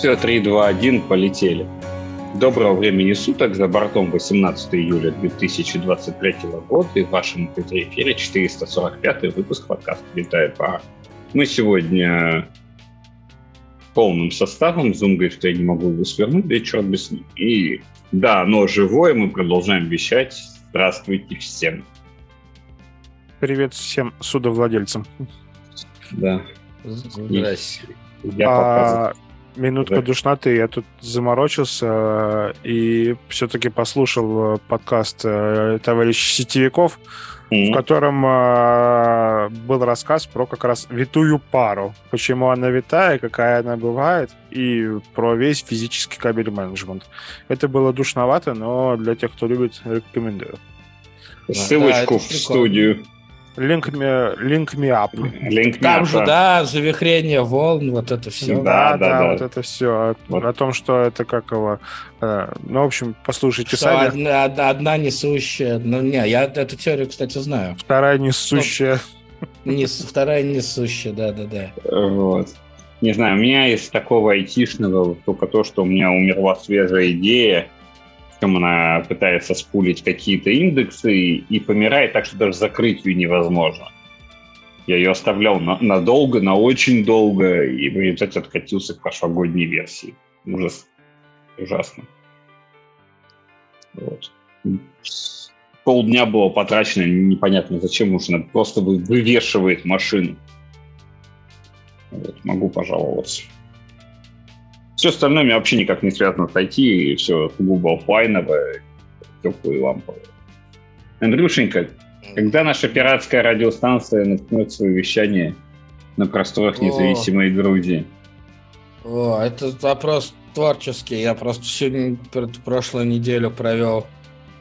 Все, 3, 2, 1, полетели. Доброго времени суток, за бортом 18 июля 2023 года и в вашем эфире 445 выпуск подкаста «Летает пара». Мы сегодня полным составом. Zoom говорит, что я не могу его свернуть, да и черт бы с ним. И да, но живое, мы продолжаем вещать. Здравствуйте всем. Привет всем судовладельцам. Да. Здрасте. Я а, минутка Да. душноты. Я тут заморочился э, и все-таки послушал э, подкаст э, товарища Сетевиков, в котором был рассказ про как раз витую пару. Почему она витая, какая она бывает, и про весь физический кабель менеджмент. Это было душновато, но для тех, кто любит, рекомендую. Ссылочку Да, в студию. Link me, link me up. Линк Там меня, же, да, завихрение волн, вот это все. Да, Да, да, да, да. вот это все. Вот. О том, что это как его. э, ну, в общем, послушайте Что сами. одна, одна- одна несущая. Ну, не, я эту теорию, кстати, знаю. Вторая несущая. Нес- вторая несущая, да, да, да. Вот. Не знаю, у меня из такого айтишного только то, что у меня умерла свежая идея, в чем она пытается спулить какие-то индексы и помирает так, что даже закрыть ее невозможно. Я ее оставлял на- надолго, на очень долго, и в результате откатился к прошлогодней версии. Ужас. Ужасно. Вот. Полдня было потрачено, непонятно зачем нужно. Просто вы- вывешивает машину. Вот, могу пожаловаться. Все остальное меня вообще никак не связано с IT, и все сугубо оффлайновое, теплые ламповые. Андрюшенька, когда наша пиратская радиостанция начнет свое вещание на просторах О. независимой Грузии? О, это вопрос творческий. Я просто сегодня, пр- прошлую неделю провел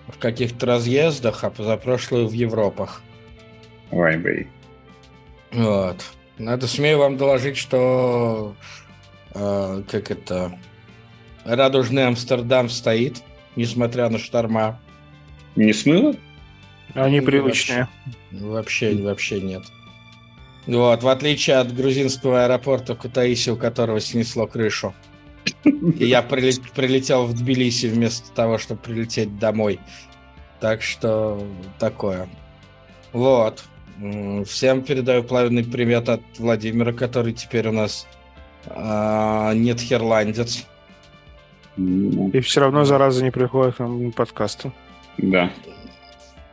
в каких-то разъездах, а позапрошлую в Европах. Ой, бей. Вот. Надо смею вам доложить, что э, как это радужный Амстердам стоит, несмотря на шторма. Не смыло? Они привычные. Вообще, вообще нет. Вот, в отличие от грузинского аэропорта Кутаиси, у которого снесло крышу. И я приле- прилетел в Тбилиси вместо того, чтобы прилететь домой. Так что такое. Вот. Всем передаю пламенный привет от Владимира, который теперь у нас а, нет херландец. И все равно, зараза, не приходит к нам на подкасты. Да.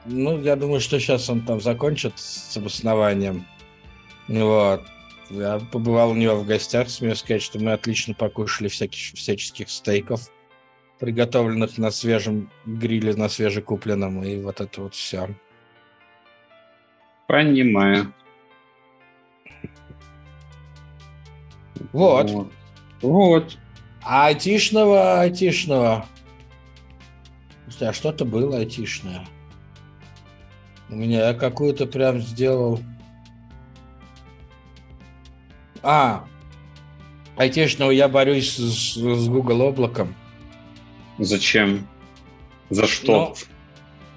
Ну, я думаю, что сейчас он там закончит с обоснованием. Вот. Я побывал у него в гостях, смею сказать, что мы отлично покушали всяких, всяческих стейков, приготовленных на свежем гриле, на свежекупленном, и вот это вот все. Понимаю. Вот. Вот. Вот. А айтишного, айтишного... А что-то было айтишное. У меня я какую-то прям сделал... А, айтишного я борюсь с, с Google облаком. Зачем? За что?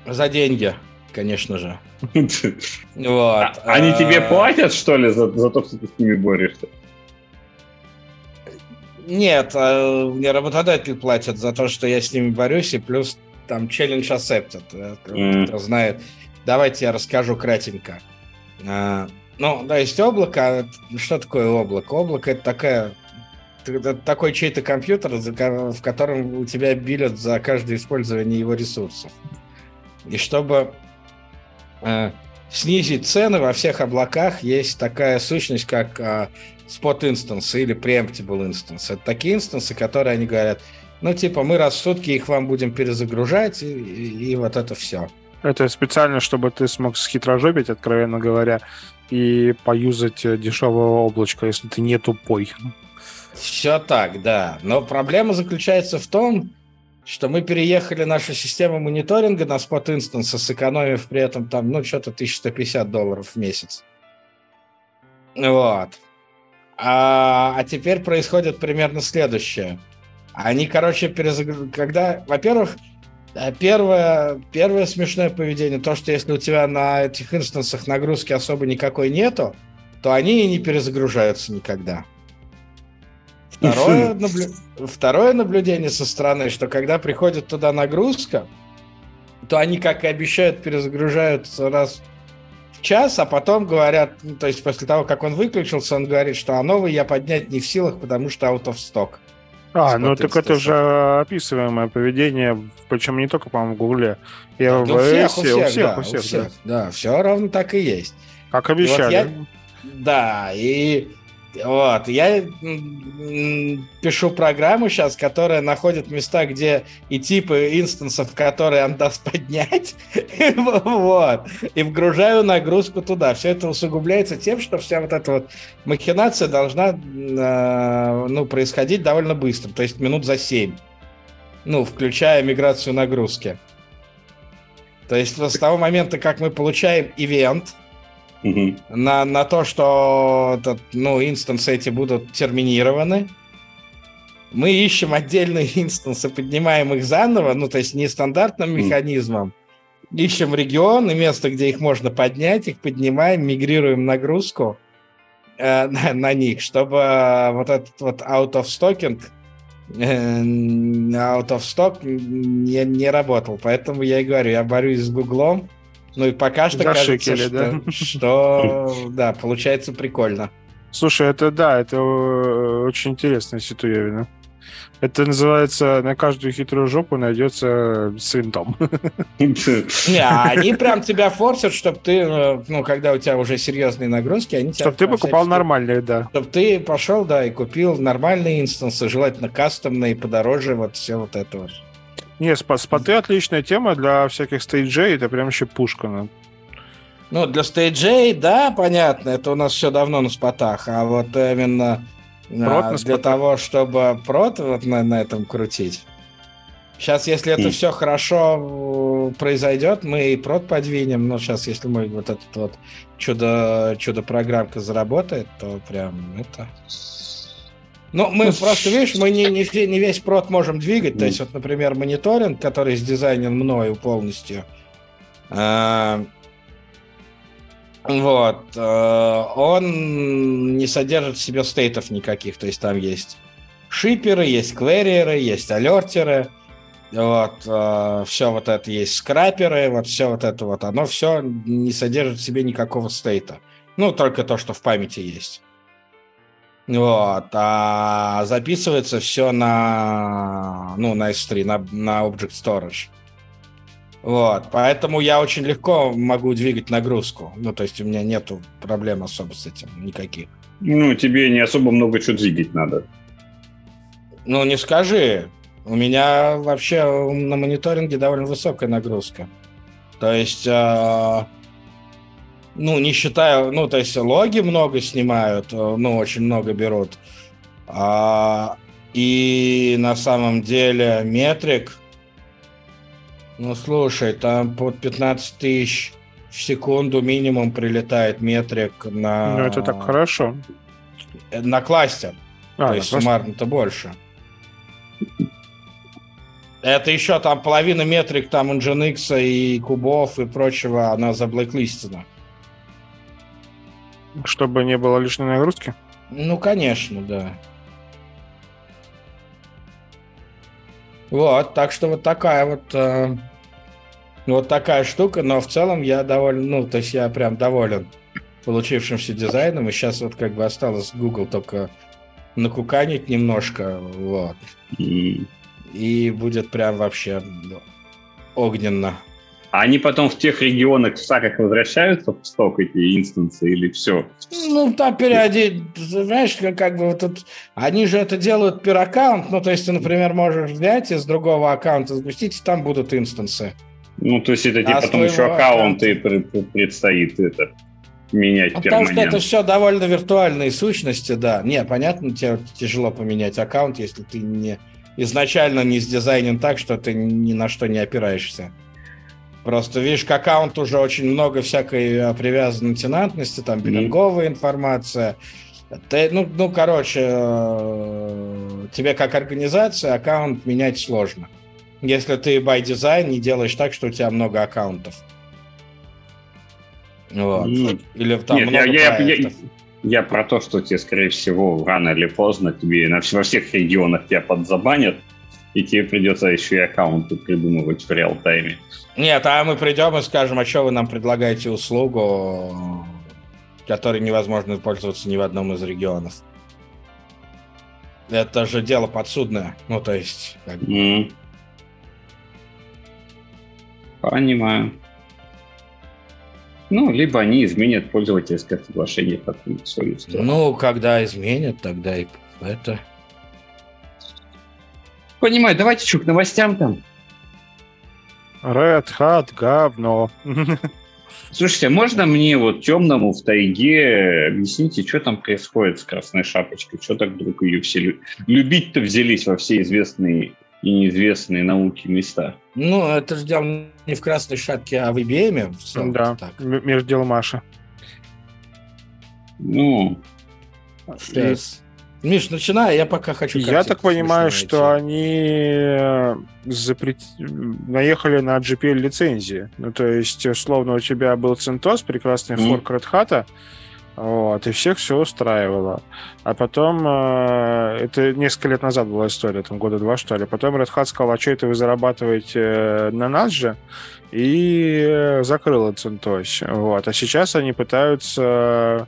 За деньги, конечно же. Вот. А- Они тебе А, платят, что ли, за, за то, что ты с ними борешься? Нет, а, мне работодатель платит за то, что я с ними борюсь, и плюс там челлендж accepted. Кто знает. Давайте я расскажу кратенько. А, Ну, да, есть облако. а Что такое облако? Облако — это такая это такой чей-то компьютер, в котором у тебя билят за каждое использование его ресурсов. И чтобы снизить цены во всех облаках, есть такая сущность, как а, spot инстансы или preemptible инстансы. Это такие инстансы, которые они говорят, ну, типа, мы раз в сутки их вам будем перезагружать, и, и- и вот это все. Это специально, чтобы ты смог схитрожопить, откровенно говоря, и поюзать э, дешевое облачко, если ты не тупой. Все так, да. Но проблема заключается в том, что мы переехали нашу систему мониторинга на спот инстансы, сэкономив при этом там, ну, что-то 1150 долларов в месяц. Вот. А, а теперь происходит примерно следующее. Они, короче, перезагружают... Когда, во-первых, э, первое, первое смешное поведение, то, что если у тебя на этих инстансах нагрузки особо никакой нету, то они и не перезагружаются никогда. Второе, наблю... Второе наблюдение со стороны, что когда приходит туда нагрузка, то они, как и обещают, перезагружаются раз в час, а потом говорят, ну, то есть после того, как он выключился, он говорит, что а новый я поднять не в силах, потому что out of stock. А, ну так это же описываемое поведение, причем не только, по-моему, в Гугле. Я да, в у всех, у всех, у всех, да, у всех, у всех да. да, все ровно так и есть. Как обещали. Вот я, да, и вот, я пишу программу сейчас, которая находит места, где и типы инстансов, которые он даст поднять, вот, и вгружаю нагрузку туда. Все это усугубляется тем, что вся вот эта вот махинация должна, а, ну, происходить довольно быстро, то есть минут за 7, ну, включая миграцию нагрузки. То есть с того момента, как мы получаем ивент, угу. на, на то, что ну, инстансы эти будут терминированы. Мы ищем отдельные инстансы, поднимаем их заново, ну, то есть не стандартным механизмом. Ищем регион и место, где их можно поднять, их поднимаем, мигрируем нагрузку э, на, на них, чтобы э, вот этот вот out of stocking э, out of stock не, не работал. Поэтому я и говорю, я борюсь с Гуглом, ну и пока что Зашикали, кажется, да? что, что да, получается прикольно. Слушай, это да, это э, очень интересная ситуевина. Это называется на каждую хитрую жопу найдется сын Том. Не, они прям тебя форсят, чтобы ты, э, ну, когда у тебя уже серьезные нагрузки, они тебя... Чтобы ты покупал нормальные, да. Чтобы ты пошел, да, и купил нормальные инстансы, желательно кастомные, подороже, вот все вот это вот. Не, споты отличная тема для всяких стейджей, это прям еще пушка. Ну. ну, для стейджей, да, понятно, это у нас все давно на спотах, а вот именно прот а, для того, чтобы прот вот на, на этом крутить. Сейчас, если это mm. все хорошо произойдет, мы и прот подвинем, но сейчас, если мы вот этот вот чудо, чудо-программка заработает, то прям это... Ну, мы просто, видишь, мы не, не, не весь прод можем двигать. То есть, вот, например, мониторинг, который сдизайнен мною полностью, э, вот, э, он не содержит в себе стейтов никаких. То есть, там есть шиперы, есть клэриеры, есть алертеры, вот, э, все вот это есть скраперы, вот все вот это вот, оно все не содержит в себе никакого стейта. Ну, только то, что в памяти есть. Вот, а записывается все на, ну, на S3, на, на Object Storage. Вот, поэтому я очень легко могу двигать нагрузку. Ну, то есть у меня нету проблем особо с этим никаких. Ну, тебе не особо много чего двигать надо. Ну, не скажи. У меня вообще на мониторинге довольно высокая нагрузка. То есть э, ну, не считаю, ну, то есть логи много снимают, э, ну, очень много берут. А, и на самом деле метрик, ну, слушай, там под 15 тысяч в секунду минимум прилетает метрик на... Ну, это так хорошо. На кластер. А, то есть суммарно-то больше. Это еще там половина метрик там Nginx и кубов и прочего, она заблэклистена. Чтобы не было лишней нагрузки? Ну, конечно, да. Вот, так что вот такая вот, э, вот такая штука, но в целом я доволен, ну, то есть я прям доволен получившимся дизайном, и сейчас вот как бы осталось Google только накуканить немножко, вот. И, и будет прям вообще огненно. А они потом в тех регионах в саках возвращаются в сток эти инстансы или все? Ну, там периоди, знаешь, как, бы вот тут, они же это делают пир аккаунт, ну, то есть ты, например, можешь взять из другого аккаунта запустить, и там будут инстансы. Ну, то есть это а потом еще аккаунты аккаунта... предстоит это менять ну, Потому что это все довольно виртуальные сущности, да. Не, понятно, тебе тяжело поменять аккаунт, если ты не изначально не сдизайнен так, что ты ни на что не опираешься. Просто, видишь, к аккаунту уже очень много всякой э, привязанной тенантности, там биллинговая mm-hmm. информация. Ты, ну, ну, короче, э, тебе как организация аккаунт менять сложно. Если ты by design не делаешь так, что у тебя много аккаунтов. Вот. Mm. Или там Нет, много я, я, я, Я про то, что тебе, скорее всего, рано или поздно тебе на, во всех регионах тебя подзабанят, и тебе придется еще и аккаунты придумывать в реал-тайме. Нет, а мы придем и скажем, а что вы нам предлагаете услугу, которой невозможно пользоваться ни в одном из регионов? Это же дело подсудное. Ну, то есть... Как... Mm. Понимаю. Ну, либо они изменят пользовательское соглашение как свою Ну, когда изменят, тогда и это... Понимаю, давайте что, к новостям там. Red Hat, говно. Слушайте, а можно мне вот темному в тайге объясните, что там происходит с Красной Шапочкой? Что так вдруг ее все любить-то взялись во все известные и неизвестные науки места? Ну, это же дело не в Красной Шапке, а в IBM. В целом, да, так. между делом Маша. Ну, Сейчас. Миш, начинай, я пока хочу... Я так понимаю, что они э, запрет... наехали на GPL-лицензии. Ну, то есть, условно, у тебя был CentOS, прекрасный mm. форк Red Hat, вот, и всех все устраивало. А потом, э, это несколько лет назад была история, там года два, что ли. Потом Red Hat сказал, а что это вы зарабатываете э, на нас же? И э, закрыл CentOS. Вот. А сейчас они пытаются...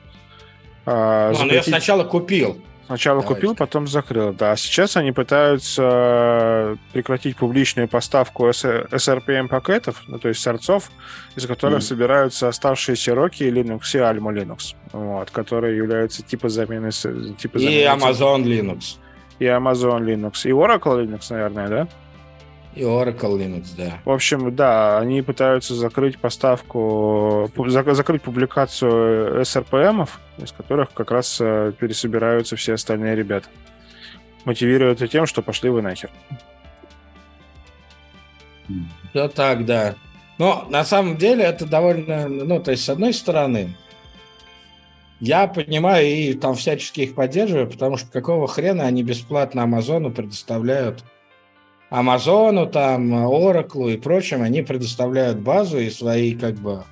Э, ну, запретить... я сначала купил. Сначала Давайте. купил, потом закрыл, да. Сейчас они пытаются прекратить публичную поставку SRPM пакетов, ну, то есть сорцов, из которых mm. собираются оставшиеся Rocky, Linux и Alma Linux, вот, которые являются типа замены... Типа и замены Amazon Linux. И Amazon Linux. И Oracle Linux, наверное, да? И Oracle Linux, да. В общем, да, они пытаются закрыть поставку, закрыть публикацию SRPM, из которых как раз э, пересобираются все остальные ребята. Мотивируют это тем, что пошли вы нахер. Все так, да. Но на самом деле это довольно, ну, то есть, с одной стороны, я понимаю и там всячески их поддерживаю, потому что какого хрена они бесплатно Амазону предоставляют Амазону, там, Oracle и прочим, они предоставляют базу и свои, как бы,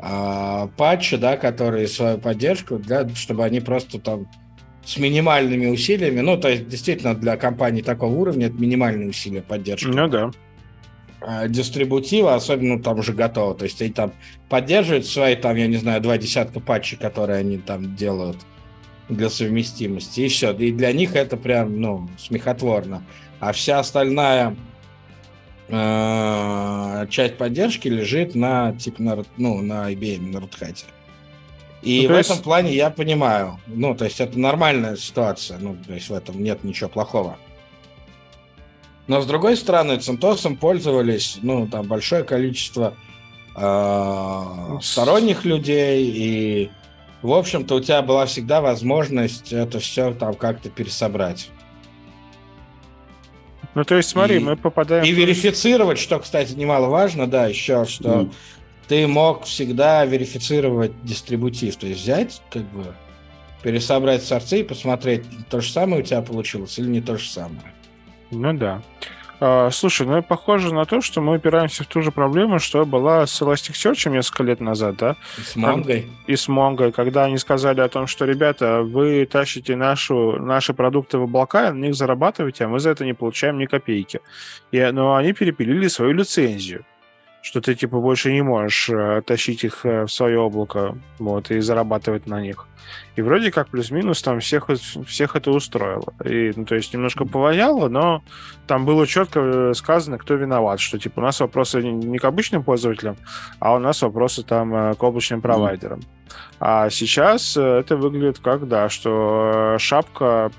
э, патчи, да, которые свою поддержку, для, чтобы они просто там с минимальными усилиями, ну, то есть, действительно, для компаний такого уровня это минимальные усилия поддержки. Ну, да. Э, дистрибутива, особенно там уже готово. То есть они там поддерживают свои, там, я не знаю, два десятка патчей, которые они там делают для совместимости, и все. И для них это прям, ну, смехотворно а вся остальная э, часть поддержки лежит на типа на, ну, на IBM, на Red. И ну, в есть... этом плане я понимаю. Ну, то есть это нормальная ситуация. Ну, то есть в этом нет ничего плохого. Но с другой стороны, Центосом пользовались, ну, там большое количество э, сторонних людей, и, в общем-то, у тебя была всегда возможность это все там как-то пересобрать. Ну, то есть, смотри, и, мы попадаем... И верифицировать, что, кстати, немаловажно, да, еще, что mm. ты мог всегда верифицировать дистрибутив, то есть взять, как бы, пересобрать сорцы и посмотреть, то же самое у тебя получилось или не то же самое. Ну да. А, слушай, ну похоже на то, что мы упираемся в ту же проблему, что была с Elasticsearch несколько лет назад, да? И с Монгой. И с Монгой, когда они сказали о том, что, ребята, вы тащите нашу, наши продукты в облака, на них зарабатываете, а мы за это не получаем ни копейки. И, но они перепилили свою лицензию что ты типа больше не можешь э, тащить их э, в свое облако вот, и зарабатывать на них. И вроде как плюс-минус там всех, всех это устроило. И, ну, то есть немножко повоняло, но там было четко э, сказано, кто виноват, что типа у нас вопросы не к обычным пользователям, а у нас вопросы там э, к облачным провайдерам. А сейчас э, это выглядит как, да, что шапка,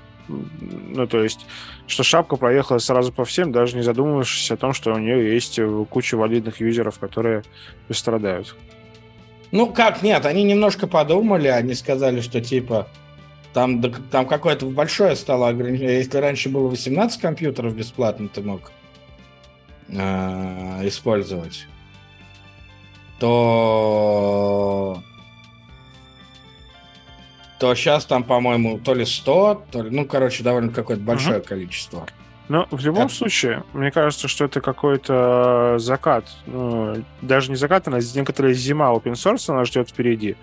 ну, то есть что шапка проехала сразу по всем, даже не задумывавшись о том, что у нее есть куча валидных юзеров, которые страдают. Ну как, нет, они немножко подумали, они сказали, что типа там, там какое-то большое стало ограничение. Если раньше было 18 компьютеров бесплатно, ты мог э, использовать, то то сейчас там, по-моему, то ли 100, то ли, ну, короче, довольно какое-то большое uh-huh. количество. Но в любом так. случае, мне кажется, что это какой-то закат. Ну, даже не закат, а некоторая зима open source нас ждет впереди.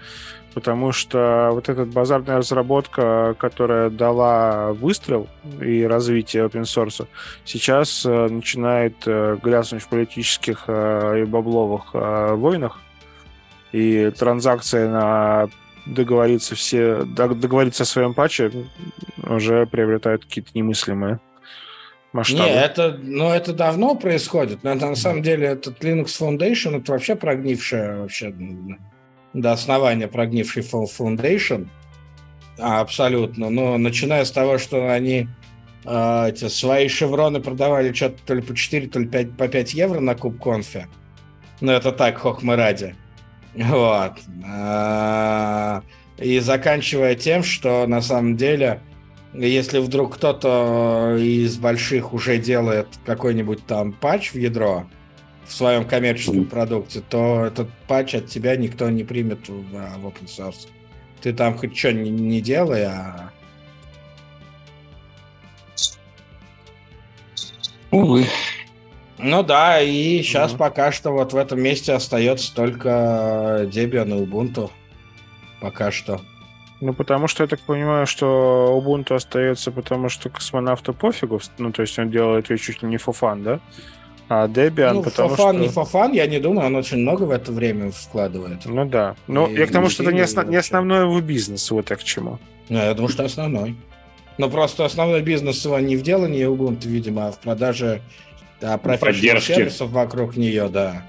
Потому что вот эта базарная разработка, которая дала выстрел и развитие open source, сейчас э, начинает э, гляснуть в политических э, и бабловых войнах. И транзакции на договориться все договориться о своем патче уже приобретают какие-то немыслимые масштабы. Не, это, ну, это давно происходит. Но это, на самом деле этот Linux Foundation это вообще прогнившая вообще до основания прогнивший Foundation. А, абсолютно. Но начиная с того, что они э, эти свои шевроны продавали что-то то ли по 4, то ли 5, по 5 евро на куб конфе. Ну, это так, хохмы ради. Вот. А, и заканчивая тем, что на самом деле, если вдруг кто-то из больших уже делает какой-нибудь там патч в ядро в своем коммерческом продукте, то этот патч от тебя никто не примет в, в open source. Ты там хоть что не, не делай, а... Увы. Ну да, и сейчас mm пока что вот в этом месте остается только Debian и Ubuntu. Пока что. Ну, потому что я так понимаю, что Ubuntu остается, потому что космонавту пофигу, ну, то есть он делает ее чуть ли не фофан, да? А Debian, ну, потому фофан, что... не фофан, я не думаю, он очень много в это время вкладывает. Ну да. Ну, я к тому, что это не, основ... не основной его бизнес, вот я к чему. Ну, я думаю, что основной. Но просто основной бизнес его не в делании Ubuntu, видимо, а в продаже да, профессиональных сервисов вокруг нее, да.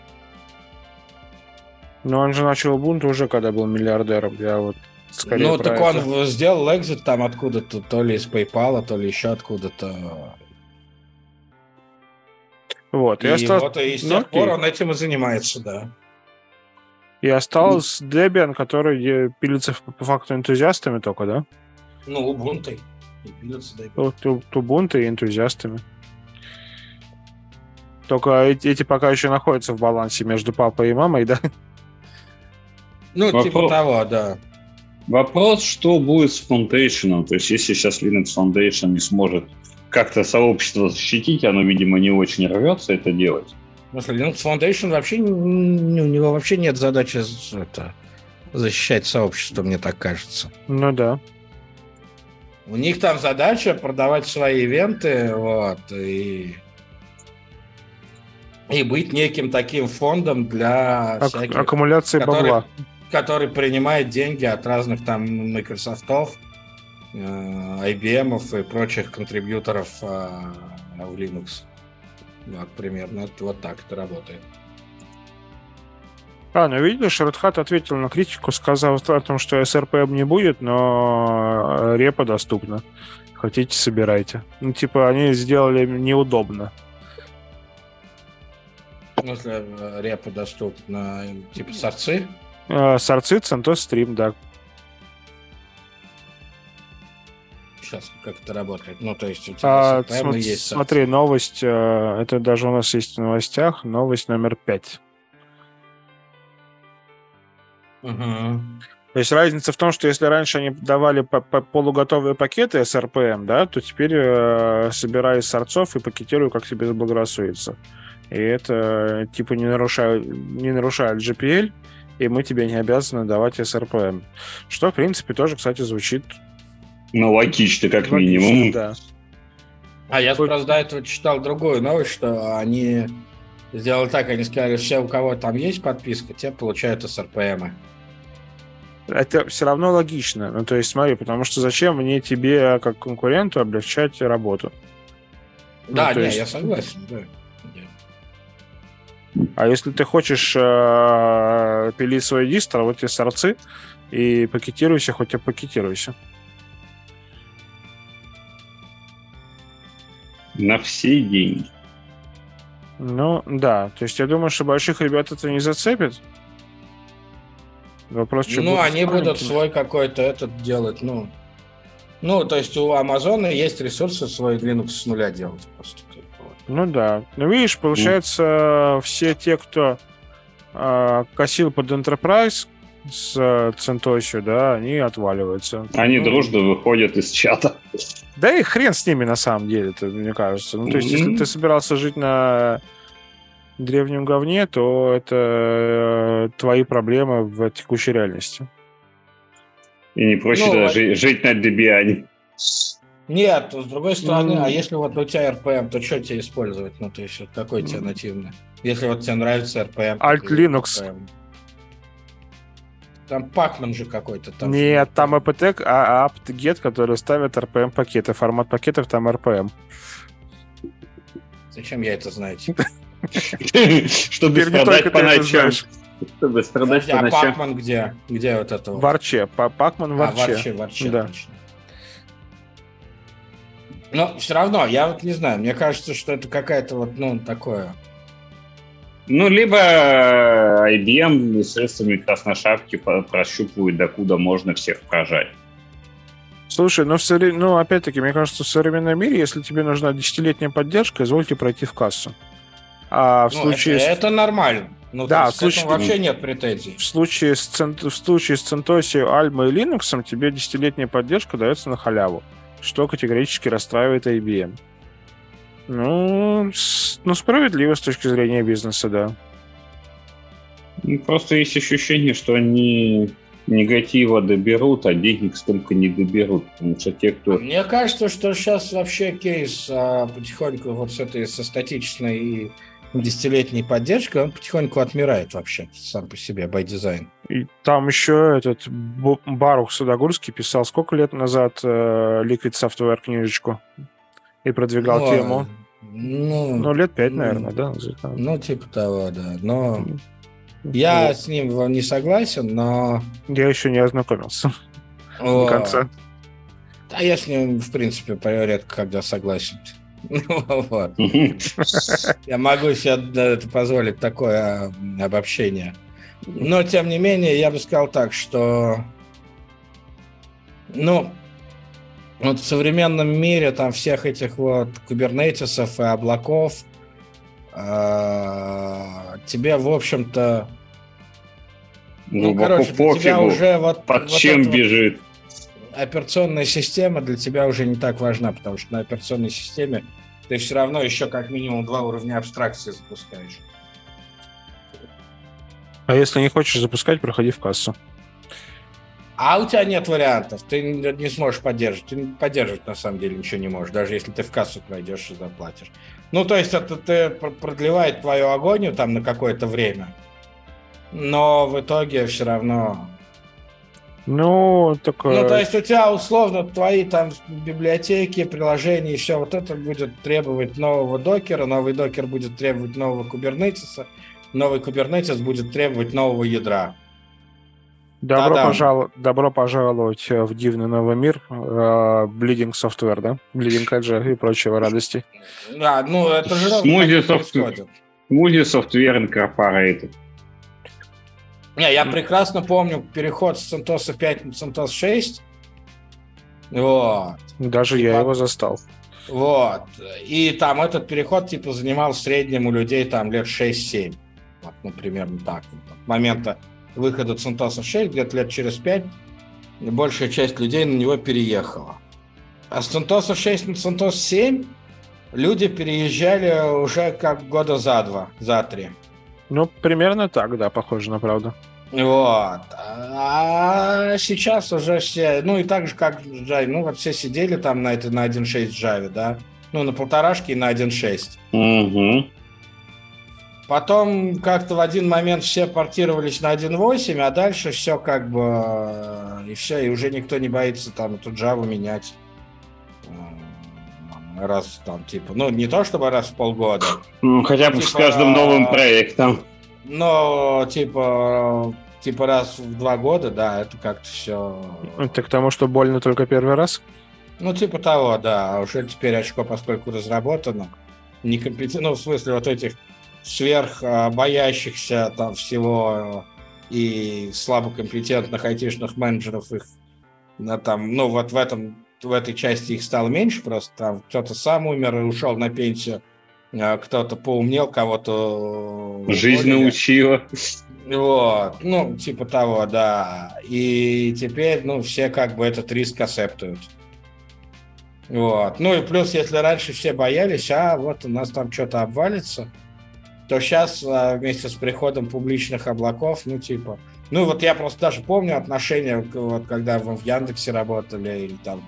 Но он же начал Ubuntu уже, когда был миллиардером. Я вот скорее Ну, так это. он сделал экзит там откуда-то, то ли из PayPal, то ли еще откуда-то. Вот, и, и осталось... вот и с ну, тех пор он этим и занимается, да. И остался Debian, который пилится по факту энтузиастами только, да? Ну, Ubuntu. И пилится Debian. Ubuntu и энтузиастами. Только эти пока еще находятся в балансе между папой и мамой, да? Ну, типа Вопрос... типа того, да. Вопрос, что будет с Foundation? То есть, если сейчас Linux Foundation не сможет как-то сообщество защитить, оно, видимо, не очень рвется это делать. Linux Foundation вообще, у него вообще нет задачи это, защищать сообщество, мне так кажется. Ну да. У них там задача продавать свои ивенты, вот, и и быть неким таким фондом для Ак- всяких... Аккумуляции который, бабла. Который принимает деньги от разных там Microsoftов, э, IBM и прочих контрибьюторов э, в Linux. Вот, примерно вот так это работает. А, ну видишь, Hat ответил на критику, сказав о том, что SRPM не будет, но репа доступна. Хотите, собирайте. Ну, типа, они сделали неудобно. В смысле, э, репа доступна, типа сорцы? А, сорцы, Центос стрим, да. Сейчас как это работает? Ну, то есть у тебя а, см- есть Смотри, новость, э, это даже у нас есть в новостях, новость номер пять. Угу. То есть разница в том, что если раньше они давали по -по полуготовые пакеты SRPM, да, то теперь э, собирай сорцов и пакетирую, как тебе заблагорассудится и это типа не нарушает, не нарушает GPL, и мы тебе не обязаны давать SRPM. Что, в принципе, тоже, кстати, звучит... Ну, логично, как логично, минимум. Да. А я просто до этого читал другую новость, что они сделали так, они сказали, все, у кого там есть подписка, те получают SRPM. Это все равно логично. Ну, то есть, смотри, потому что зачем мне тебе, как конкуренту, облегчать работу? Да, ну, не, есть... я согласен, да. А если ты хочешь э, пилить свой дистро, вот тебе сорцы, и пакетируйся, хоть и пакетируйся. На все деньги. Ну, да. То есть я думаю, что больших ребят это не зацепит. Вопрос, что Ну, они будут свой какой-то этот делать, ну... Ну, то есть у Амазона есть ресурсы свой Linux с нуля делать просто. Ну да. Ну, видишь, получается, mm. все те, кто э, косил под Enterprise, с CentOS, да, они отваливаются. Они ну, дружно выходят из чата. Да и хрен с ними на самом деле, это, мне кажется. Ну, то есть, mm-hmm. если ты собирался жить на древнем говне, то это э, твои проблемы в текущей реальности. И не проще ну, даже жить на Debian. Нет, с другой стороны, mm. а если вот у тебя RPM, то что тебе использовать? Ну, то есть, вот какой тебе нативный? Если вот тебе нравится RPM. Alt Linux. RPM. Там Pacman же какой-то. Там Нет, там apt а apt-get, который ставит RPM-пакеты. Формат пакетов там RPM. Зачем я это знаю? Чтобы страдать по ночам. Чтобы страдать по ночам. А Pacman где? Где вот это? В Арче. Pacman в Арче. А, в Арче, в Арче, да. точно. Но все равно, я вот не знаю, мне кажется, что это какая-то вот, ну, такое... Ну, либо IBM средствами красношапки прощупывают, докуда можно всех прожать. Слушай, ну, в совре... ну, опять-таки, мне кажется, в современном мире, если тебе нужна десятилетняя поддержка, извольте пройти в кассу. А в ну, случае... Это, это нормально. Ну, да, в случае... вообще нет претензий. В случае с, цент... в случае с CentOS, Alma и Linux тебе десятилетняя поддержка дается на халяву что категорически расстраивает IBM. Ну, с, ну, справедливо с точки зрения бизнеса, да. Ну, просто есть ощущение, что они негатива доберут, а денег столько не доберут. Потому что те, кто... Мне кажется, что сейчас вообще кейс а, потихоньку вот с этой со статичной и десятилетней поддержкой, он потихоньку отмирает вообще сам по себе, by design. И там еще этот Барух Судогурский писал сколько лет назад э, Liquid Software книжечку и продвигал ну, тему. Ну, ну, лет пять, ну, наверное, да? Ну, типа того, да. Но я вот. с ним не согласен, но... Я еще не ознакомился О. до конца. А я с ним, в принципе, редко когда согласен. Вот. Я могу себе позволить такое обобщение. Но, тем не менее, я бы сказал так, что ну, вот в современном мире там всех этих вот кубернетисов и облаков а, тебе, в общем-то, ну, короче, тебя уже вот... Под чем бежит? Операционная система для тебя уже не так важна, потому что на операционной системе ты все равно еще как минимум два уровня абстракции запускаешь. А если не хочешь запускать, проходи в кассу. А у тебя нет вариантов, ты не сможешь поддерживать. Ты поддерживать на самом деле ничего не можешь, даже если ты в кассу пройдешь и заплатишь. Ну, то есть это ты продлевает твою агонию там на какое-то время, но в итоге все равно ну, такое... Ну, то есть у тебя условно твои там библиотеки, приложения и все вот это будет требовать нового докера, новый докер будет требовать нового кубернетиса, новый кубернетис будет требовать нового ядра. Добро, пожал... Добро пожаловать в дивный новый мир. Bleeding Software, да? Bleeding Edge и прочего радости. Да, ну это же... Smoothie Software. Smoothie Software Incorporated. Не, я прекрасно помню переход с CentOS 5 на CentOS 6. Вот. Даже и я под... его застал. Вот. И там этот переход типа занимал в среднем у людей там лет 6-7. Вот, ну, примерно так. От момента выхода CentOS 6, где-то лет через 5, большая часть людей на него переехала. А с CentOS 6 на CentOS 7 люди переезжали уже как года за два, за три. Ну, примерно так, да, похоже на правду. Вот. А сейчас уже все, ну и так же, как в Java, ну вот все сидели там на, это, на 1.6 Java, да? Ну, на полторашке и на 1.6. Угу. Потом как-то в один момент все портировались на 1.8, а дальше все как бы... И все, и уже никто не боится там эту Java менять раз там, типа, ну, не то чтобы раз в полгода. Ну, хотя бы типа, с каждым новым проектом. Но, типа, типа раз в два года, да, это как-то все... Это к тому, что больно только первый раз? Ну, типа того, да. А уже теперь очко, поскольку разработано, некомпетентно, ну, в смысле вот этих сверх а, боящихся там всего и слабокомпетентных айтишных менеджеров их на там, ну, вот в этом в этой части их стало меньше, просто там кто-то сам умер и ушел на пенсию, кто-то поумнел, кого-то... Жизнь уволили. научила. Вот, ну, типа того, да. И теперь, ну, все как бы этот риск акцептуют. Вот. Ну и плюс, если раньше все боялись, а вот у нас там что-то обвалится, то сейчас а, вместе с приходом публичных облаков, ну типа, ну вот я просто даже помню отношения, вот когда вы в Яндексе работали или там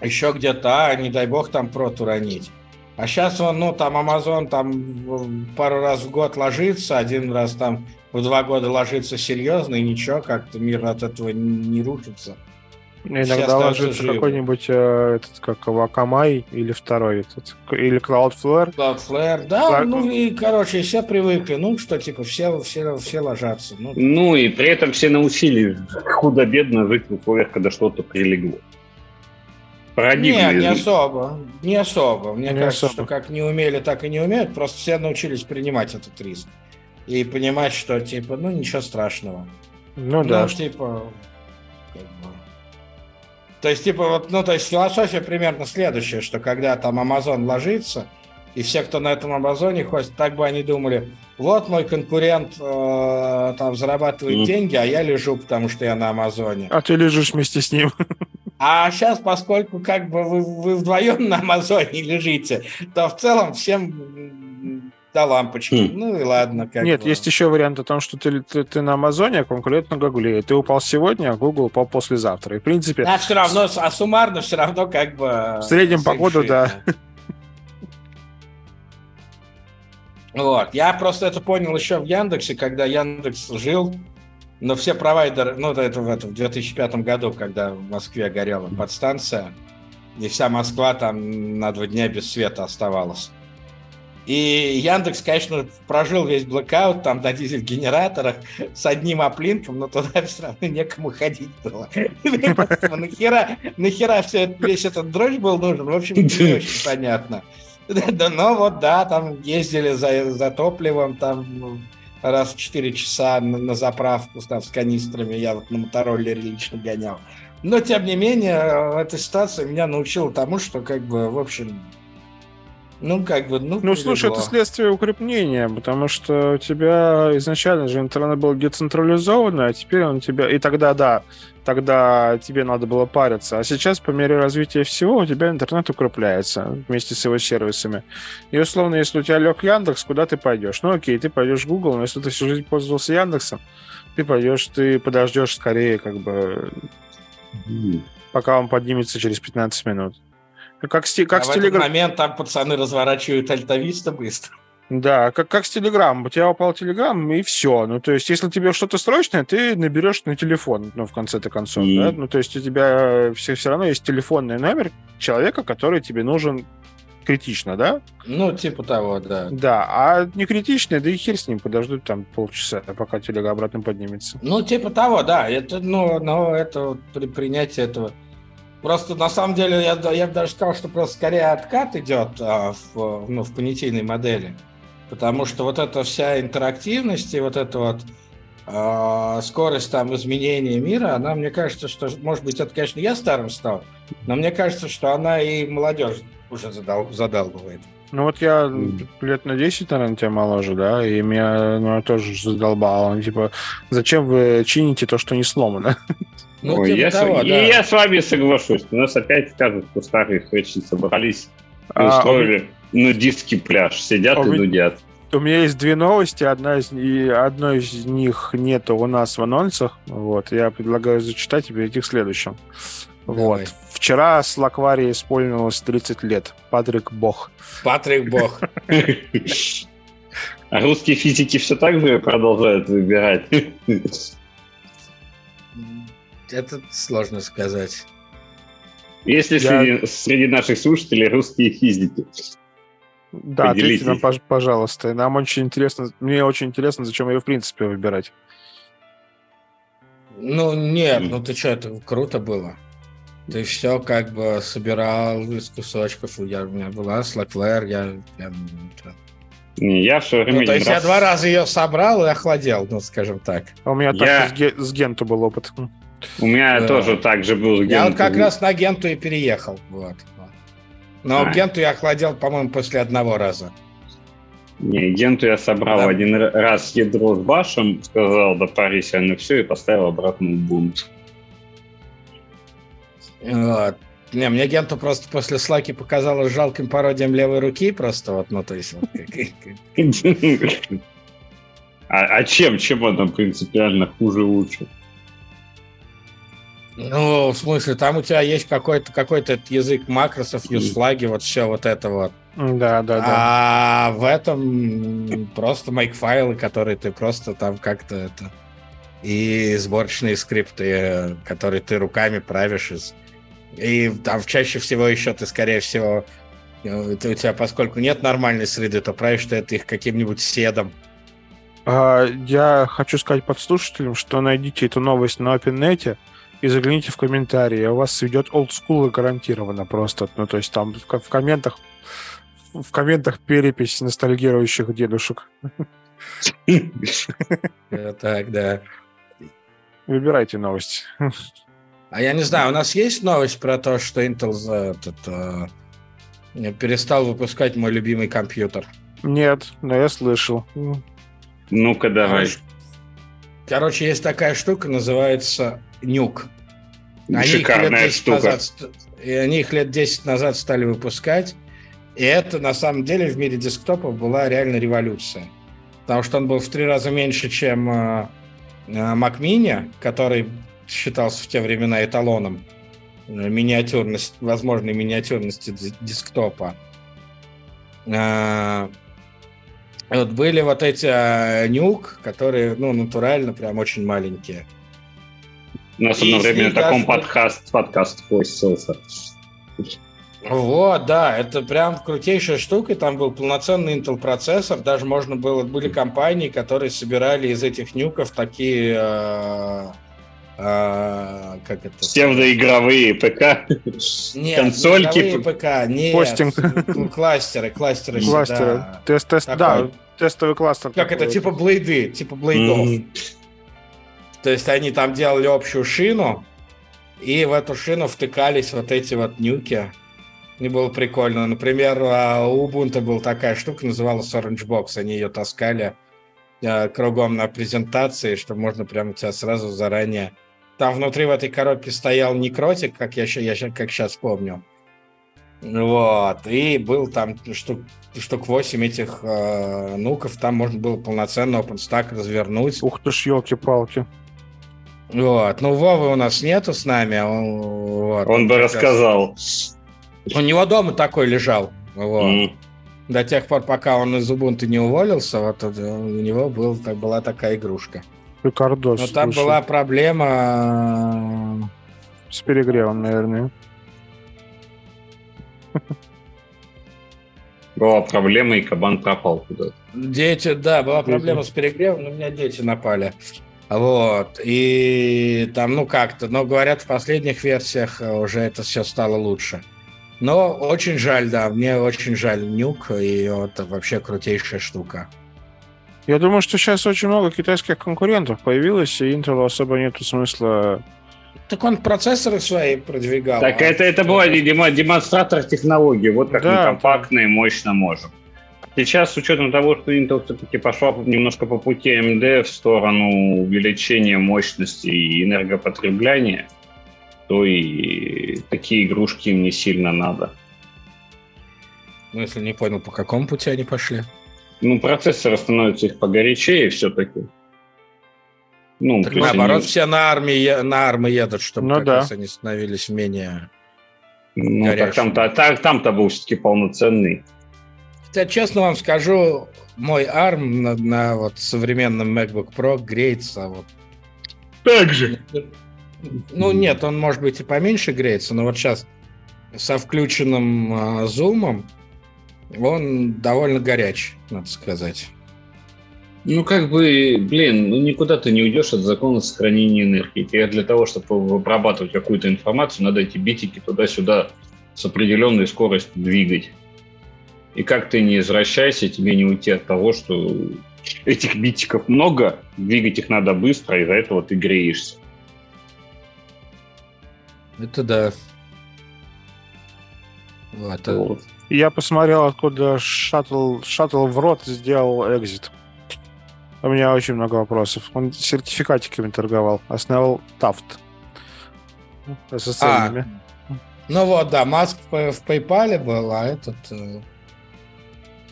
еще где-то, а, не дай бог там прот уронить. А сейчас он, ну, там Amazon там пару раз в год ложится, один раз там в два года ложится серьезно, и ничего, как-то мир от этого не рушится. Иногда ложится какой-нибудь э, этот, как Вакамай или второй этот, или Cloudflare. Cloudflare, да, Cloud... ну и, короче, все привыкли, ну, что, типа, все, все, все ложатся. Ну, ну и при этом все научились худо-бедно жить в условиях, когда что-то прилегло. Парадигма. Не, не особо. Не особо. Мне не кажется, особо. что как не умели, так и не умеют. Просто все научились принимать этот риск. И понимать, что, типа, ну, ничего страшного. Ну, да. Ну, типа, как бы... То есть, типа, вот, ну, то есть философия примерно следующая, что когда там Amazon ложится, и все, кто на этом Амазоне ходит, так бы они думали, вот мой конкурент э, там зарабатывает mm. деньги, а я лежу, потому что я на Амазоне. А ты лежишь вместе с ним. А сейчас, поскольку как бы вы, вы вдвоем на Амазоне лежите, то в целом всем до лампочки. Mm. Ну и ладно. Как Нет, бы. есть еще вариант о том, что ты, ты, ты на Амазоне, а конкурент на Гугле. Ты упал сегодня, а Google упал послезавтра. И в принципе... А все равно, а суммарно все равно как бы... В среднем по году, да. Вот. Я просто это понял еще в Яндексе, когда Яндекс жил но все провайдеры, ну, это в, это, в 2005 году, когда в Москве горела подстанция, и вся Москва там на два дня без света оставалась. И Яндекс, конечно, прожил весь блокаут там на дизель-генераторах с одним оплинком, но туда все равно некому ходить было. Нахера, нахера все, весь этот дрожь был нужен? В общем, не очень понятно. Но вот да, там ездили за, за топливом, там раз в 4 часа на, на заправку там, с канистрами. Я вот на мотороллере лично гонял. Но, тем не менее, эта ситуация меня научила тому, что, как бы, в общем, ну, как бы, ну... Ну, слушай, это следствие укрепления, потому что у тебя изначально же интернет был децентрализованный, а теперь он тебя... И тогда, да, тогда тебе надо было париться. А сейчас, по мере развития всего, у тебя интернет укрепляется вместе с его сервисами. И, условно, если у тебя лег Яндекс, куда ты пойдешь? Ну, окей, ты пойдешь в Google, но если ты всю жизнь пользовался Яндексом, ты пойдешь, ты подождешь скорее, как бы, пока он поднимется через 15 минут. Как, с, как а с в телеграм... этот момент там пацаны разворачивают альтовиста быстро. Да, как, как с Телеграм. У тебя упал Телеграм, и все. Ну, то есть, если тебе что-то срочное, ты наберешь на телефон, ну, в конце-то концов, mm. да? Ну, то есть, у тебя все, все равно есть телефонный номер человека, который тебе нужен критично, да? Ну, типа того, да. Да, а не критичный, да и хер с ним, подождут там полчаса, пока телега обратно поднимется. Ну, типа того, да. Это, ну, но это при принятии этого Просто на самом деле я, я бы даже сказал, что просто скорее откат идет а, в, ну, в понятийной модели. Потому что вот эта вся интерактивность и вот эта вот э, скорость там изменения мира, она, мне кажется, что, может быть, это, конечно, я старым стал, но мне кажется, что она и молодежь уже задал, задалбывает. Ну вот я лет на 10, наверное, тебя моложе, да, и меня ну, тоже задолбало. Ну, типа, зачем вы чините то, что не сломано? Ну, Ой, я, того, с... да. И я с вами соглашусь. У нас опять скажут, что старые хречи собрались и а, устроили меня... нудистский пляж. Сидят а и нудят. У меня есть две новости. Одна из, и одной из них нету у нас в анонсах. Вот, я предлагаю зачитать и перейти к следующему. Вот. Вчера с Лаквари исполнилось 30 лет. Патрик Бог. Патрик Бог. А русские физики все так же продолжают выбирать? Это сложно сказать. Если Я... среди, среди наших слушателей русские физики. Да, ответьте нам, пожалуйста. Нам очень интересно, мне очень интересно, зачем ее в принципе выбирать. Ну, нет, ну ты что, это круто было. Ты все как бы собирал из кусочков. Я, у меня была Slackware, я... я не, я все время... Ну, то есть раз... я два раза ее собрал и охладел, ну, скажем так. А у меня я... так с, ге- с Генту был опыт. У меня да. тоже так же был. Я вот как раз на Генту и переехал. Вот. Но а. Генту я охладел, по-моему, после одного раза. Не, генту я собрал да. один раз ядро с башем, сказал, да парись, оно все, и поставил обратно Ubuntu. Вот. Не, мне Генту просто после слаки показалось жалким пародием левой руки, просто вот, ну, то есть... Вот, а, а чем? Чем она принципиально хуже лучше? Ну, в смысле, там у тебя есть какой-то какой язык макросов, юзфлаги, вот все вот это вот. Да, да, да. А в этом просто make-файлы, которые ты просто там как-то это... И сборочные скрипты, которые ты руками правишь из и там чаще всего еще ты, скорее всего, э, у тебя, поскольку нет нормальной среды, то правишь ты это их каким-нибудь седом. А, я хочу сказать подслушателям, что найдите эту новость на OpenNet и загляните в комментарии. У вас сведет олдскул гарантированно просто. Ну, то есть там в, в комментах в комментах перепись ностальгирующих дедушек. Так, да. Выбирайте новость. А я не знаю, у нас есть новость про то, что Intel за этот, э, перестал выпускать мой любимый компьютер? Нет, но я слышал. Ну-ка, давай. Короче, есть такая штука, называется Нюк. Они Шикарная штука. Назад, и они их лет 10 назад стали выпускать. И это, на самом деле, в мире десктопов была реально революция. Потому что он был в три раза меньше, чем э, э Mac Mini, который считался в те времена эталоном э, миниатюрность, возможной миниатюрности десктопа. А, вот были вот эти нюк, которые, ну, натурально прям очень маленькие. У нас одновременно таком подкаст, подкаст постился. Вот, да, это прям крутейшая штука. Там был полноценный Intel процессор. Даже можно было, были компании, которые собирали из этих нюков такие э, а, как это? Псевдоигровые ПК? Нет, консольки. Не ПК, нет. Постинг. Кластеры, кластеры. Кластеры. Да. Тест, тест, да, тестовый кластер. Как такой. это, типа блейды, типа блейдов. То есть они там делали общую шину, и в эту шину втыкались вот эти вот нюки. Не было прикольно. Например, а, у Ubuntu была такая штука, называлась Orange Box. Они ее таскали а, кругом на презентации, чтобы можно прямо тебя сразу заранее там внутри в этой коробке стоял некротик, как я, я как сейчас помню. Вот. И был там штук, штук 8 этих э, нуков. Там можно было полноценно OpenStack развернуть. Ух ты ж, елки-палки. Вот. Ну, Вовы у нас нету с нами. А он, вот, он бы рассказал. У него дома такой лежал. Вот. Mm. До тех пор, пока он из Ubuntu не уволился, вот у него был, была такая игрушка. Рикардос. Но там слушай. была проблема... С перегревом, наверное. Была проблема, и кабан пропал куда-то. Дети, да, была проблема с перегревом, но у меня дети напали. Вот. И там, ну как-то, но говорят, в последних версиях уже это все стало лучше. Но очень жаль, да, мне очень жаль нюк, и это вообще крутейшая штука. Я думаю, что сейчас очень много китайских конкурентов появилось, и Intel особо нет смысла так он процессоры свои продвигал. Так а это, это была демонстратор технологии. Вот как да, мы компактно и мощно можем. Сейчас, с учетом того, что Intel все-таки пошла немножко по пути AMD в сторону увеличения мощности и энергопотребления, то и такие игрушки им не сильно надо. Ну, если не понял, по какому пути они пошли? Ну, процессоры становятся их погорячее все-таки. Ну, так наоборот, они... все на армии, на армы едут, чтобы ну, как да. раз они становились менее ну, так там-то, так, там-то был все-таки полноценный. Хотя, честно вам скажу, мой ARM на, на вот современном MacBook Pro греется вот. Так же. Ну, нет, он может быть и поменьше греется, но вот сейчас со включенным а, зумом он довольно горяч, надо сказать. Ну, как бы, блин, ну никуда ты не уйдешь от закона сохранения энергии. Тебе для того, чтобы обрабатывать какую-то информацию, надо эти битики туда-сюда с определенной скоростью двигать. И как ты не извращайся, тебе не уйти от того, что этих битиков много, двигать их надо быстро, и из-за этого ты греешься. Это да. Вот. вот. Я посмотрел, откуда шаттл, шаттл в рот сделал экзит. У меня очень много вопросов. Он сертификатиками торговал, основал Тафт. SSL-ными. А, ну вот, да, Маск в, в PayPal был, а этот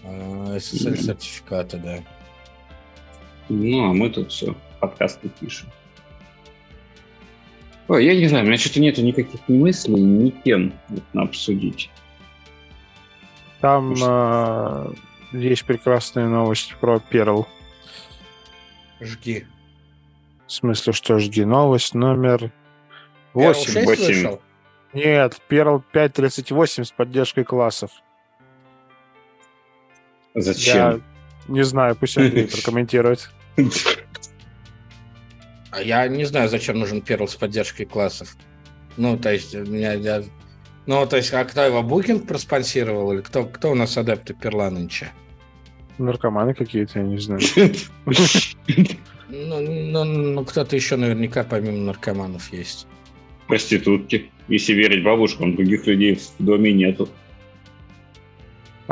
э, э, SSL-сертификаты, да. Ну, а мы тут все, подкасты пишем. Ой, я не знаю, у меня что-то нету никаких ни мыслей, ни тем на обсудить. Там э, есть прекрасная новость про Перл. Жги. В смысле, что жги? Новость номер 8. 8. Нет, Перл 5.38 с поддержкой классов. Зачем? Я не знаю, пусть Андрей прокомментирует. А я не знаю, зачем нужен Перл с поддержкой классов. Ну, то есть, меня, я... Ну, то есть, а кто его Букинг проспонсировал? Или кто, кто у нас адепты Перла нынче? Наркоманы какие-то, я не знаю. Ну, ну, ну, кто-то еще наверняка помимо наркоманов есть. Проститутки. Если верить бабушкам, других людей в доме нету.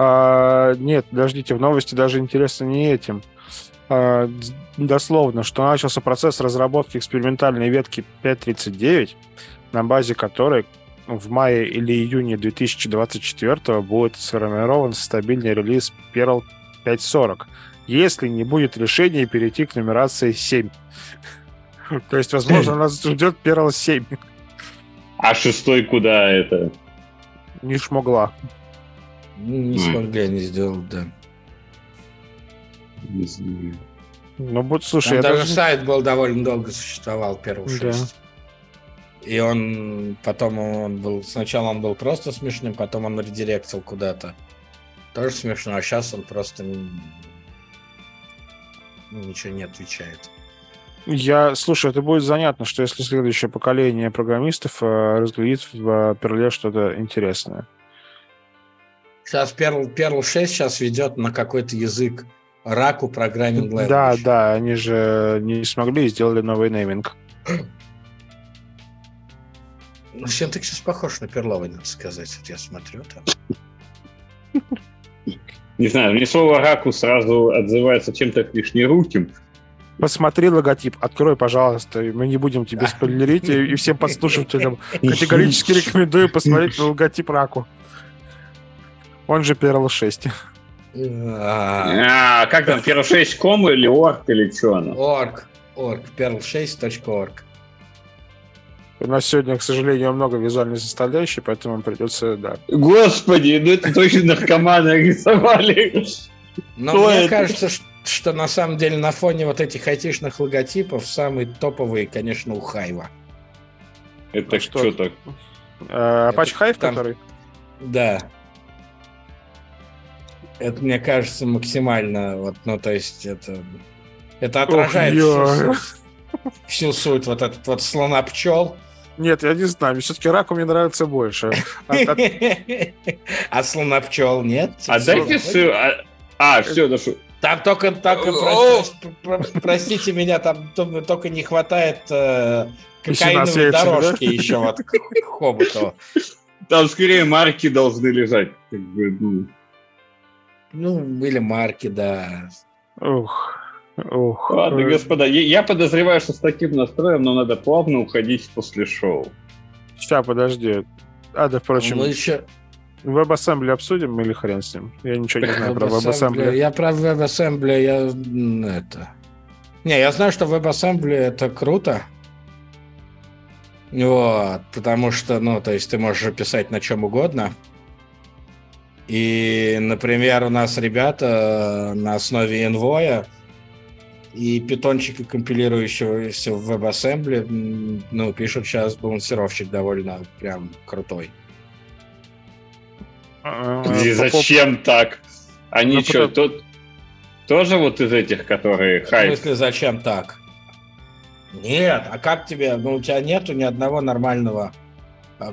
А, нет, подождите, в новости даже интересно не этим. А, дословно, что начался процесс разработки экспериментальной ветки 5.39, на базе которой в мае или июне 2024 будет сформирован стабильный релиз Perl 5.40, если не будет решения перейти к нумерации 7. То есть, возможно, нас ждет Perl 7. А шестой куда это? Не шмогла. Не смогли они сделать, да. Не знаю. Ну, вот, слушай, Там даже даже... сайт был довольно долго существовал, первый шесть. Да. И он потом он был, сначала он был просто смешным, потом он редиректил куда-то. Тоже смешно, а сейчас он просто ну, ничего не отвечает. Я, слушай, это будет занятно, что если следующее поколение программистов э, разглядит в э, Перле что-то интересное. Сейчас Perl, Perl 6 сейчас ведет на какой-то язык раку программинг language. Да, да, они же не смогли и сделали новый нейминг. Ну, синтаксис похож на перловый, надо сказать. Вот я смотрю там. Не знаю, мне слово раку сразу отзывается чем-то лишнеруким. Посмотри логотип, открой, пожалуйста. Мы не будем тебе спойлерить, и всем подслушивателям категорически рекомендую посмотреть на логотип раку. Он же Perl 6. А, как там, Perl 6 ком или org или что оно? Org, org, perl6.org. У нас сегодня, к сожалению, много визуальной составляющей, поэтому придется, да. Господи, ну это точно наркоманы рисовали. Но Кто мне это? кажется, что на самом деле на фоне вот этих айтишных логотипов самые топовые, конечно, у Хайва. Это а что так? Э, Apache Hive, который? Да. Это, мне кажется, максимально, вот, ну, то есть это, это отражает всю, всю суть, вот этот вот слона пчел. Нет, я не знаю, мне все-таки раку мне нравится больше. А, а слона пчел нет? А дайте все... А, а все, дошу. Там только, только простите меня, там только не хватает э, кокаиновой дорожки еще вот к хоботу. Там скорее марки должны лежать. Как бы, ну. Ну, были марки, да. Ух. Ух. Ладно, господа, я подозреваю, что с таким настроем нам надо плавно уходить после шоу. Сейчас, подожди. А, да, впрочем... Мы еще... WebAssembly обсудим или хрен с ним? Я ничего не знаю про WebAssembly. Я про WebAssembly, я... Это... Не, я знаю, что WebAssembly это круто. Вот, потому что, ну, то есть ты можешь писать на чем угодно. И, например, у нас ребята на основе Envoy и питончика, компилирующегося в WebAssembly, ну, пишут сейчас балансировщик довольно прям крутой. А, и зачем так? Они ну, что, потому... тут тоже вот из этих, которые хайп? В смысле, зачем так? Нет, а как тебе? Ну, у тебя нету ни одного нормального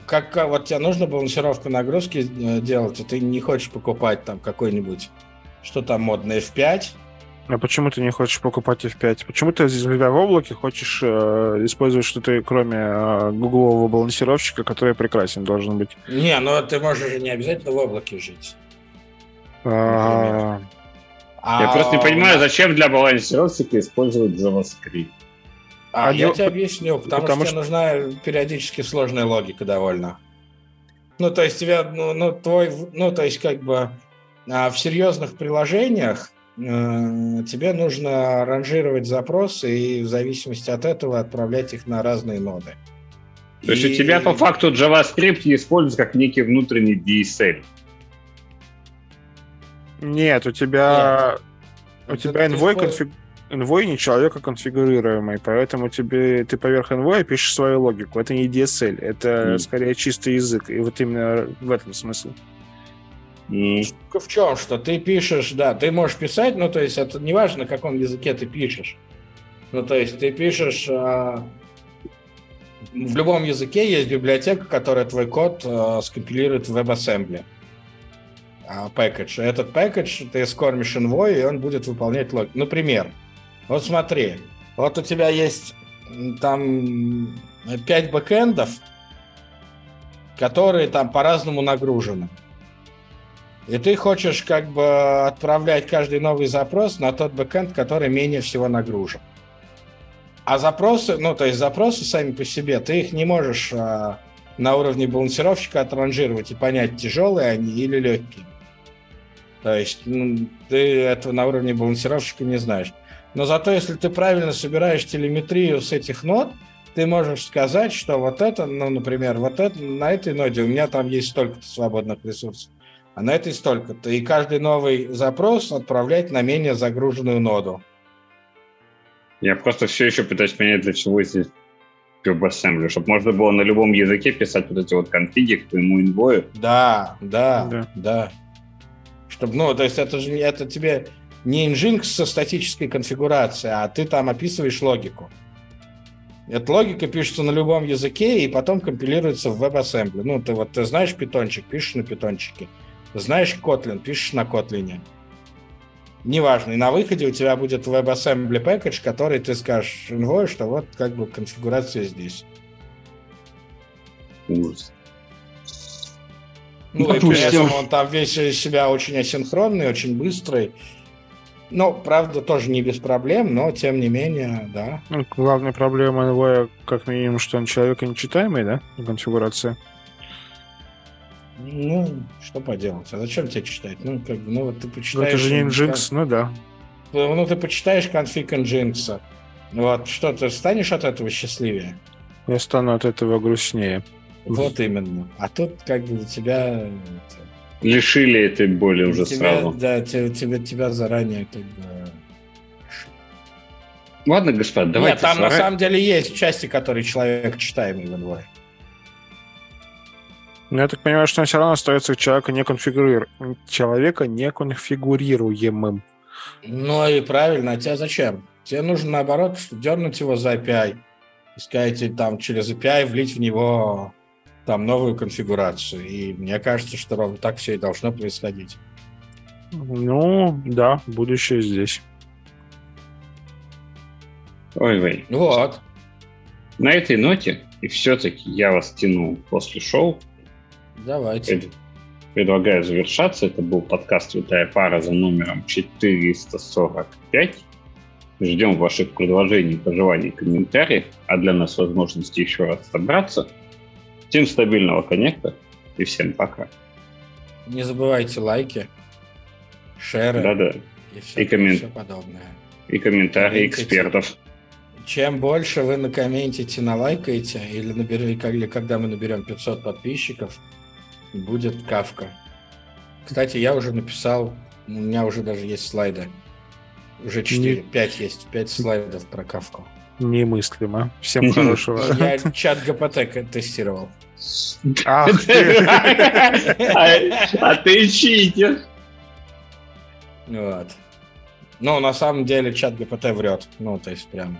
как, вот тебе нужно балансировку нагрузки э, делать, и ты не хочешь покупать там какой-нибудь, что там модно, F5? А почему ты не хочешь покупать F5? Почему ты, живя в облаке, хочешь э, использовать что-то, кроме э, гуглового балансировщика, который прекрасен должен быть? Не, ну ты можешь не обязательно в облаке жить. А... Я просто не понимаю, зачем для балансировщика использовать JavaScript. А, а я тебе объясню, потому, потому что, что нужна периодически сложная логика довольно. Ну, то есть тебя, ну, ну твой, ну, то есть как бы а в серьезных приложениях э, тебе нужно ранжировать запросы и в зависимости от этого отправлять их на разные ноды. То и... есть у тебя по факту JavaScript используется как некий внутренний DSL. Нет, у тебя Нет. у тебя envoy, конфиг... envoy не человека конфигурируемый, поэтому тебе ты поверх envoy пишешь свою логику. Это не DSL, это mm. скорее чистый язык. И вот именно в этом смысл. Mm. В чем? Что ты пишешь, да, ты можешь писать, ну, то есть это не важно, на каком языке ты пишешь. Ну, то есть ты пишешь... А... В любом языке есть библиотека, которая твой код а, скомпилирует в WebAssembly package. Этот package ты скормишь envoy, и он будет выполнять логику. Например, вот смотри, вот у тебя есть там 5 бэкэндов, которые там по-разному нагружены. И ты хочешь как бы отправлять каждый новый запрос на тот бэкэнд, который менее всего нагружен. А запросы, ну, то есть запросы сами по себе, ты их не можешь а, на уровне балансировщика отранжировать и понять, тяжелые они или легкие. То есть ну, ты этого на уровне балансировщика не знаешь. Но зато, если ты правильно собираешь телеметрию с этих нод, ты можешь сказать, что вот это, ну, например, вот это, на этой ноде у меня там есть столько-то свободных ресурсов, а на этой столько-то. И каждый новый запрос отправлять на менее загруженную ноду. Я просто все еще пытаюсь понять, для чего здесь WebAssembly, чтобы можно было на любом языке писать вот эти вот конфиги к твоему инвою. Да, да, да. да. Чтобы, ну, то есть это же это тебе не Nginx со статической конфигурацией, а ты там описываешь логику. Эта логика пишется на любом языке и потом компилируется в WebAssembly. Ну, ты вот ты знаешь питончик, пишешь на питончике. Знаешь Kotlin, пишешь на Kotlin. Неважно. И на выходе у тебя будет WebAssembly package, который ты скажешь Envoy, что вот как бы конфигурация здесь. Ужас. Ну, Допустим. и при этом он там весь из себя очень асинхронный, очень быстрый. Ну, правда, тоже не без проблем, но тем не менее, да. Ну, главная проблема его, как минимум, что он человека нечитаемый, да, конфигурация. Ну, что поделать? А зачем тебе читать? Ну, как бы, ну вот ты почитаешь... Ну, это же не Nginx, ну да. Ну, ты почитаешь конфиг Nginx. Вот, что, ты станешь от этого счастливее? Я стану от этого грустнее. Вот именно. А тут как бы тебя... Лишили этой боли уже тебя, сразу. Да, тебя, тебя, тебя заранее как бы... Ладно, господа, давайте... Нет, там на самом деле есть части, которые человек читаемый в Envoy. Но я так понимаю, что он все равно остается человека не конфигурируемым. Человека не конфигурируемым. Ну и правильно, а тебе зачем? Тебе нужно наоборот дернуть его за API. Искать там через API влить в него там новую конфигурацию. И мне кажется, что ровно так все и должно происходить. Ну, да, будущее здесь. Ой-ой. Вот. На этой ноте, и все-таки я вас тяну после шоу. Давайте. Пред, предлагаю завершаться. Это был подкаст «Святая пара» за номером 445. Ждем ваших предложений, пожеланий, комментариев, а для нас возможности еще раз собраться – Всем стабильного коннекта и всем пока. Не забывайте лайки, шеры Да-да. и все, и коммен... все подобное. И комментарии Комментите. экспертов. Чем больше вы накомментите, налайкаете, или, наберете, или когда мы наберем 500 подписчиков, будет кавка. Кстати, я уже написал, у меня уже даже есть слайды. Уже 4, Не... 5 есть, 5 слайдов про кавку. Немыслимо. Всем хорошего. Я чат ГПТ тестировал. Ах ты. А ты читер. Вот. Ну, на самом деле чат ГПТ врет. Ну, то есть прям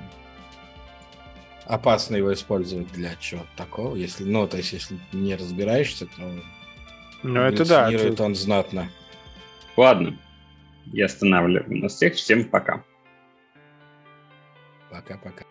опасно его использовать для чего-то такого. Если, ну, то есть, если не разбираешься, то ну, это да. Это... он знатно. Ладно. Я останавливаю нас всех. Всем пока. Пока-пока.